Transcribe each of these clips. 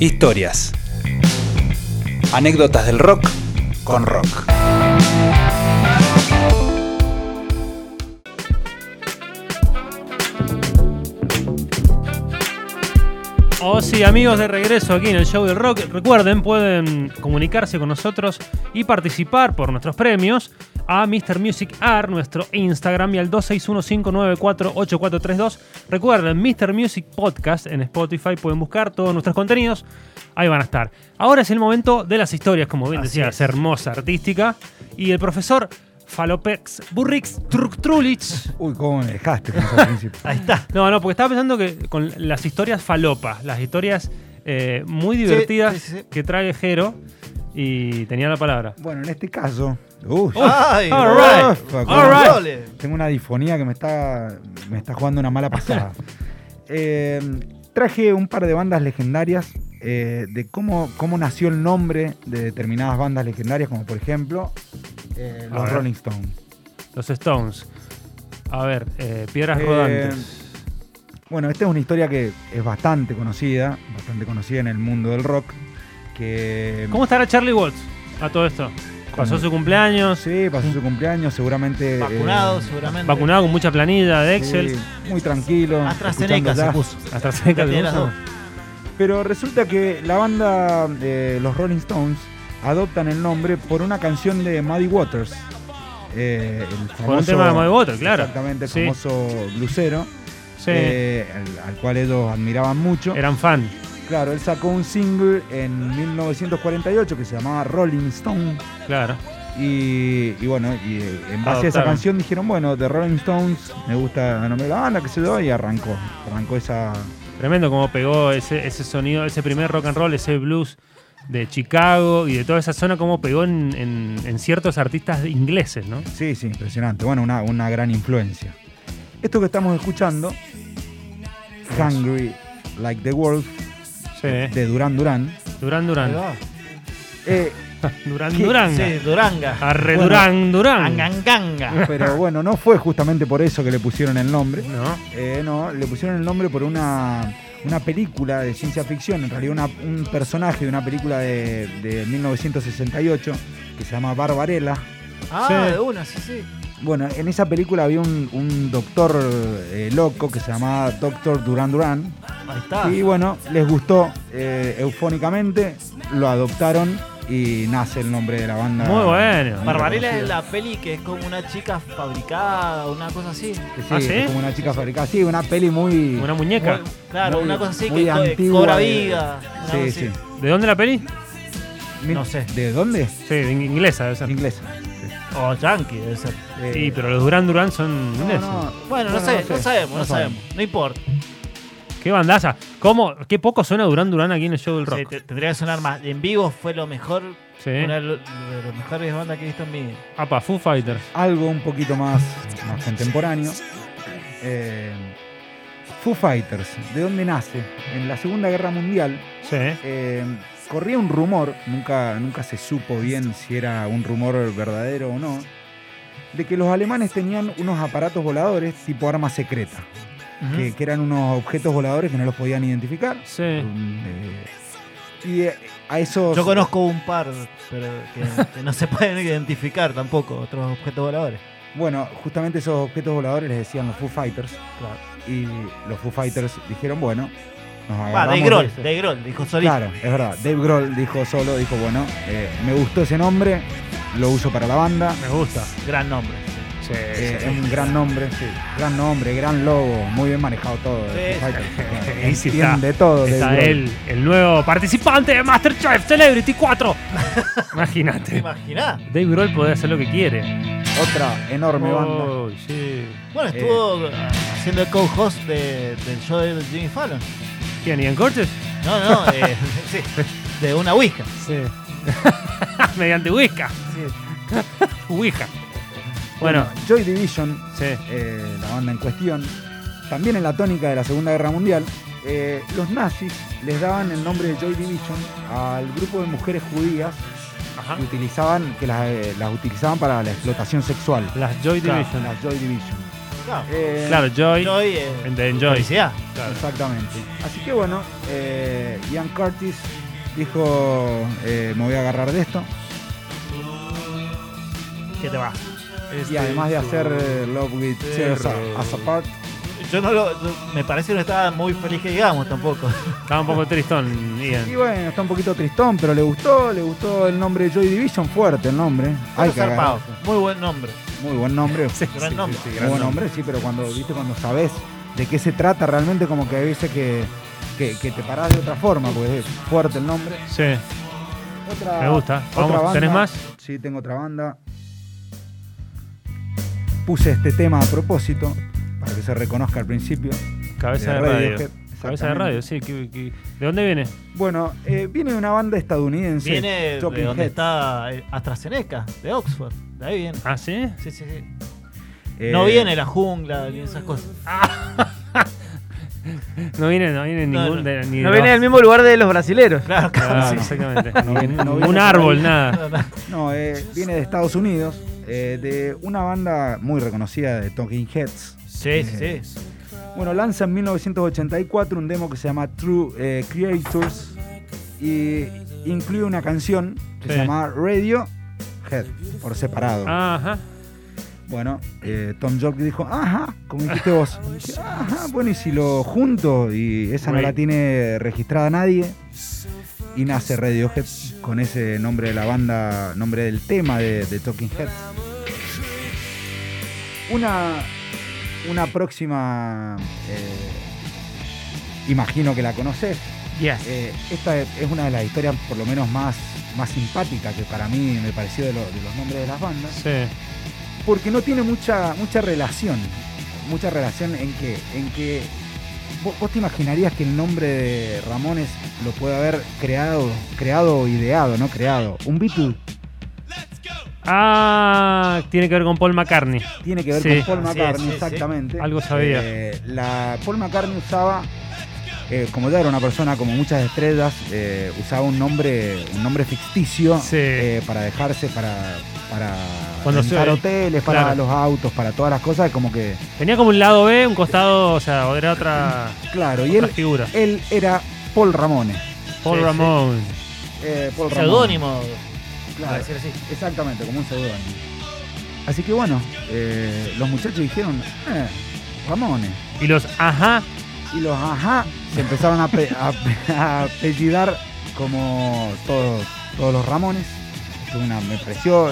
Historias. Anécdotas del rock con rock. Oh sí, amigos de regreso aquí en el show del rock. Recuerden, pueden comunicarse con nosotros y participar por nuestros premios a Mr. Music Art, nuestro Instagram, y al 261-594-8432. Recuerden, Mr. Music Podcast en Spotify. Pueden buscar todos nuestros contenidos. Ahí van a estar. Ahora es el momento de las historias, como bien Así decía, es. es hermosa, artística. Y el profesor Falopex Burrix Trulich Uy, cómo me dejaste con eso al principio. Ahí está. no, no, porque estaba pensando que con las historias falopas, las historias eh, muy divertidas sí, sí, sí. que trae Jero, y tenía la palabra. Bueno, en este caso. Uy, Ay, all right, Uf, all right. Tengo una difonía que me está, me está jugando una mala pasada. Eh, traje un par de bandas legendarias eh, de cómo, cómo nació el nombre de determinadas bandas legendarias, como por ejemplo eh, los ver. Rolling Stones. Los Stones. A ver, eh, piedras Eh, rodantes. Bueno, esta es una historia que es bastante conocida, bastante conocida en el mundo del rock. Que, ¿Cómo estará Charlie Watts a todo esto? Pasó su cumpleaños, Sí, pasó su cumpleaños, seguramente. eh, Vacunado, seguramente. vacunado con mucha planilla de Excel. sí, muy tranquilo. AstraZeneca se puso. De las dos. Pero resulta que la banda de los Rolling Stones adoptan el nombre por una canción de Muddy Waters. eh, el famoso, Por un tema de Muddy Waters, claro. Exactamente, el Sí. famoso blusero, Sí, eh, al, al cual ellos admiraban mucho. eran fan. Claro, él sacó un single en 1948 que se llamaba Rolling Stone. Claro. Y, y bueno, y eh, en base a esa canción dijeron, bueno, de Rolling Stones me gusta el nombre de la banda, que se yo, y arrancó. Arrancó esa, Tremendo como pegó ese, ese sonido, ese primer rock and roll, ese blues de Chicago y de toda esa zona, como pegó en, en- en ciertos artistas ingleses, ¿no? Sí, sí, impresionante. Bueno, una, una gran influencia. Esto que estamos escuchando, Hungry Like the Wolf, Sí. de Duran Duran. Durán. va. Eh, Durán ¿Qué? Durán. Sí, Duranga. Arre Bueno. Durán Durán. Anganganga. pero bueno, no fue justamente por eso que le pusieron el nombre. No. Eh, no, le pusieron el nombre por una, una película de ciencia ficción, en realidad una- un personaje de una película de, de 1968 que se llama Barbarella. Ah, Sí. de una, sí, sí. Bueno, en esa película había un, un doctor eh, loco que se llamaba Doctor Duran Duran. Ahí está. Y bueno, les gustó eh, eufónicamente, lo adoptaron y nace el nombre de la banda. Muy bueno. Barbarella es la peli que es como una chica fabricada, una cosa así. Sí, ¿Ah, sí? es como una chica fabricada. Sí, una peli muy. Una muñeca. Muy- claro, Muy- una cosa así muy que antigua cobra de- vida. Sí, sí. ¿De dónde la peli? No sé. ¿De dónde? Sí, de in- inglesa debe ser. Inglesa. O yankee, debe ser. Eh, Sí, pero los Durán Durán son no, ingleses. no, Bueno, no, sé, no sabemos, no, sabemos. No importa. Qué bandaza. ¿Cómo? Qué poco suena Durán Durán aquí en el show del rock. Sí, tendría que sonar más. En vivo fue lo mejor, Sí. una de las mejores bandas que he visto en mi vida. Apa, Foo Fighters. Algo un poquito más, más contemporáneo. Eh, Foo Fighters, ¿de dónde nace? En la Segunda Guerra Mundial Sí. eh, corría un rumor, nunca, nunca se supo bien si era un rumor verdadero o no, de que los alemanes tenían unos aparatos voladores tipo arma secreta, que, que eran unos objetos voladores que no los podían identificar. Sí. Eh, y eh, a esos... Yo conozco un par, pero que, que no se pueden identificar tampoco, otros objetos voladores. Bueno, justamente esos objetos voladores les decían los Foo Fighters. Y los Foo Fighters dijeron, bueno, nos agarramos Dave Grohl. Dave Grohl, dijo solito. Claro, es verdad. Dave Grohl dijo solo, dijo, bueno, eh, me gustó ese nombre, lo uso para la banda. Me gusta. Gran nombre. Sí, Eh, sí. es un gran nombre, sí. Gran nombre, gran logo, muy bien manejado todo. Ahí sí Entiende todo. Está Grohl. él, el nuevo participante de Masterchef Celebrity 4. ¿Te Imagínate. imaginás? Dave Grohl puede hacer lo que quiere. Otra enorme banda. Oh, sí. Bueno, estuvo haciendo el co-host de- del show de Jimmy Fallon. ¿Quién? ¿Ian Cortes? No, no, eh, sí, de una Ouija. Sí. Mediante Wicca. Ouija. Bueno, Joy Division, sí. eh, la banda en cuestión, también en la tónica de la Segunda Guerra Mundial, eh, los nazis les daban el nombre de Joy Division al grupo de mujeres judías Ajá. que utilizaban, que las, eh, las utilizaban para la explotación sexual. Las Joy Claro, Division. Las Joy Division. Claro. Eh, Claro, Joy, Joy, eh, Enjoy. felicidad. Claro. Exactamente. Así que bueno, eh, Ian Curtis dijo, eh, me voy a agarrar de esto. ¿Qué te va? Y además de hacer eh, Love with Tears as Apart, Yo no lo. Me parece que no estaba muy feliz que digamos tampoco. Estaba un poco tristón, Y Ian. bueno, está un poquito tristón, pero le gustó, le gustó el nombre Joy Division, fuerte el nombre. Zarpado. agarrarse. Muy buen nombre. Muy buen nombre. Gran nombre. Muy buen nombre, sí, pero cuando viste cuando sabes de qué se trata realmente como que hay veces que, que, que te parás de otra forma, porque es fuerte el nombre. Sí, Otra, me gusta. otra Vamos, banda. ¿tenés más? Sí, tengo otra banda. Puse este tema a propósito, para que se reconozca al principio. Cabeza de de radio. Cabeza de exactamente. radio, sí. ¿De dónde viene? Bueno, eh, viene de una banda estadounidense. Viene de donde está eh, AstraZeneca, de Oxford. De ahí viene. ¿Ah, sí? Sí, sí, sí. Eh, No viene la jungla ni esas cosas. No viene, no viene No, ningún. no. de- ni No de viene del mismo lugar de los brasileros. Claro, claro. Ah, sí. exactamente. No viene- no un árbol, nada. No, eh, viene de Estados Unidos, eh, de una banda muy reconocida de Talking Heads. Sí, sí, sí. Bueno, lanza en 1984 un demo que se llama True eh, Creators y incluye una canción que Sí. se llama Radio Head, por separado. Ajá. Bueno, eh, Tom York dijo, ajá, como dijiste vos. Dije, ajá, bueno, y si lo junto y esa no la tiene registrada nadie. Y nace Radiohead con ese nombre de la banda, nombre del tema de, de Talking Heads. Una, una próxima, eh, imagino que la conoces. Yes. Eh, esta es una de las historias por lo menos más, más simpáticas que para mí me pareció de, lo- de los nombres de las bandas Sí. porque no tiene mucha mucha relación. Mucha relación en que, en que vos, vos te imaginarías que el nombre de Ramones lo puede haber creado, creado o ideado, no creado. Un Beatle Ah, tiene que ver con Paul McCartney. tiene que ver Sí, con Paul McCartney, es, sí, sí. exactamente. Algo sabía. Eh, la, Paul McCartney usaba, eh, como ya era una persona como muchas estrellas, eh, usaba un nombre, un nombre ficticio Sí. eh, para dejarse para, para Cuando rentar se- hoteles, para claro. los autos, para todas las cosas, como que Tenía como un lado B, un costado, o sea, era otra, Claro, y él, figura. él era Paul Ramone. Paul Sí, Ramón. Eh, Paul Ramone. Seudónimo, Claro, para decir así. exactamente, como un seudónimo. Así que bueno, eh, los muchachos dijeron, eh, Ramone. Y los ajá, Y los ajá se empezaron a, pe- a pe- a apellidar como todos, todos los Ramones. Una- me pareció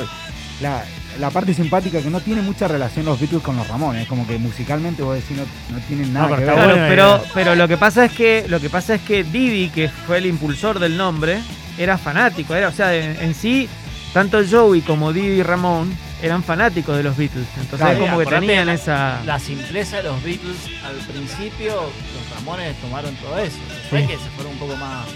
la, la parte simpática que no tiene mucha relación los Beatles con los Ramones. Es como que musicalmente vos decís no, no tienen nada No, pero que ver. Claro, pero, pero lo que pasa es que lo que pasa es que Didi, que fue el impulsor del nombre, era fanático, era, o sea, en, en sí, tanto Joey como Didi Ramón eran fanáticos de los Beatles. Entonces Claro. como que tenían la- esa. La simpleza de los Beatles al principio, los Ramones tomaron todo eso. Después Sí. que se fueron un poco más,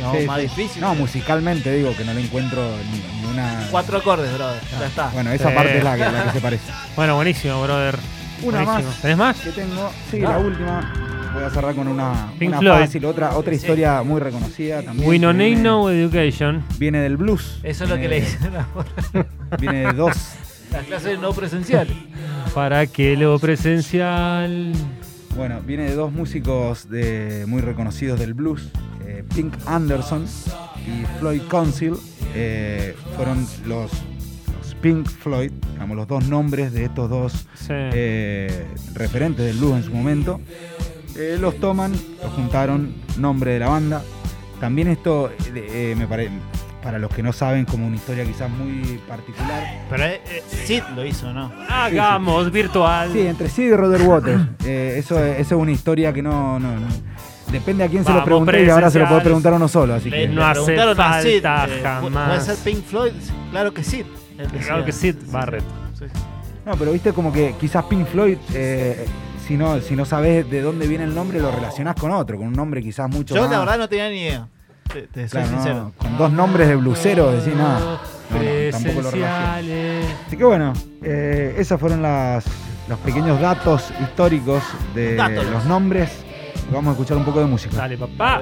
digamos, Sí, más sí. difíciles. No, musicalmente digo que no le encuentro ni, ni una. Cuatro acordes, brother. Ya está. Bueno, esa Sí. parte es la que, la que se parece. Bueno, buenísimo, brother. Una Buenísimo. más. ¿Tenés más? que tengo. Sí, Ah. la última. Voy a cerrar con una, Pink una Floyd. fácil, otra, otra Sí. historia muy reconocida también. We no need viene, no education. viene del blues. Eso es lo que le dicen ahora. Viene de dos. Las clases no presenciales. ¿Para que lo presencial? Bueno, viene de dos músicos de, muy reconocidos del blues. Eh, Pink Anderson y Floyd Council. eh, fueron los, los Pink Floyd, digamos, los dos nombres de estos dos Sí. eh, referentes del blues en su momento. Eh, los toman, los juntaron, nombre de la banda. También esto me parece, para los que no saben, como una historia quizás muy particular. Pero eh, Sid lo hizo, ¿no? Hagamos virtual. Sí, entre sí y Roger Waters. Eh, eso, es- eso es una historia que no, no, no. Depende a quién se lo pregunté y ahora se lo puede presenciales. preguntar a uno solo. Así que, no hace preguntaron a Sid, falta eh, jamás. ¿Puede ser Pink Floyd? Claro que sí. Claro que sí, Barrett. Sí. no, pero viste como que quizás Pink Floyd, eh, si no, si no sabes de dónde viene el nombre, lo relacionás con otro, con un nombre quizás mucho Yo más. la verdad no tenía ni idea. Te, te soy Claro, no, sincero. con dos nombres de blusero, decís nada. No, no, tampoco lo relaciono. Presenciales. Así que bueno, eh, esos fueron las, los pequeños datos históricos de los nombres. Vamos a escuchar un poco de música. Dale, papá.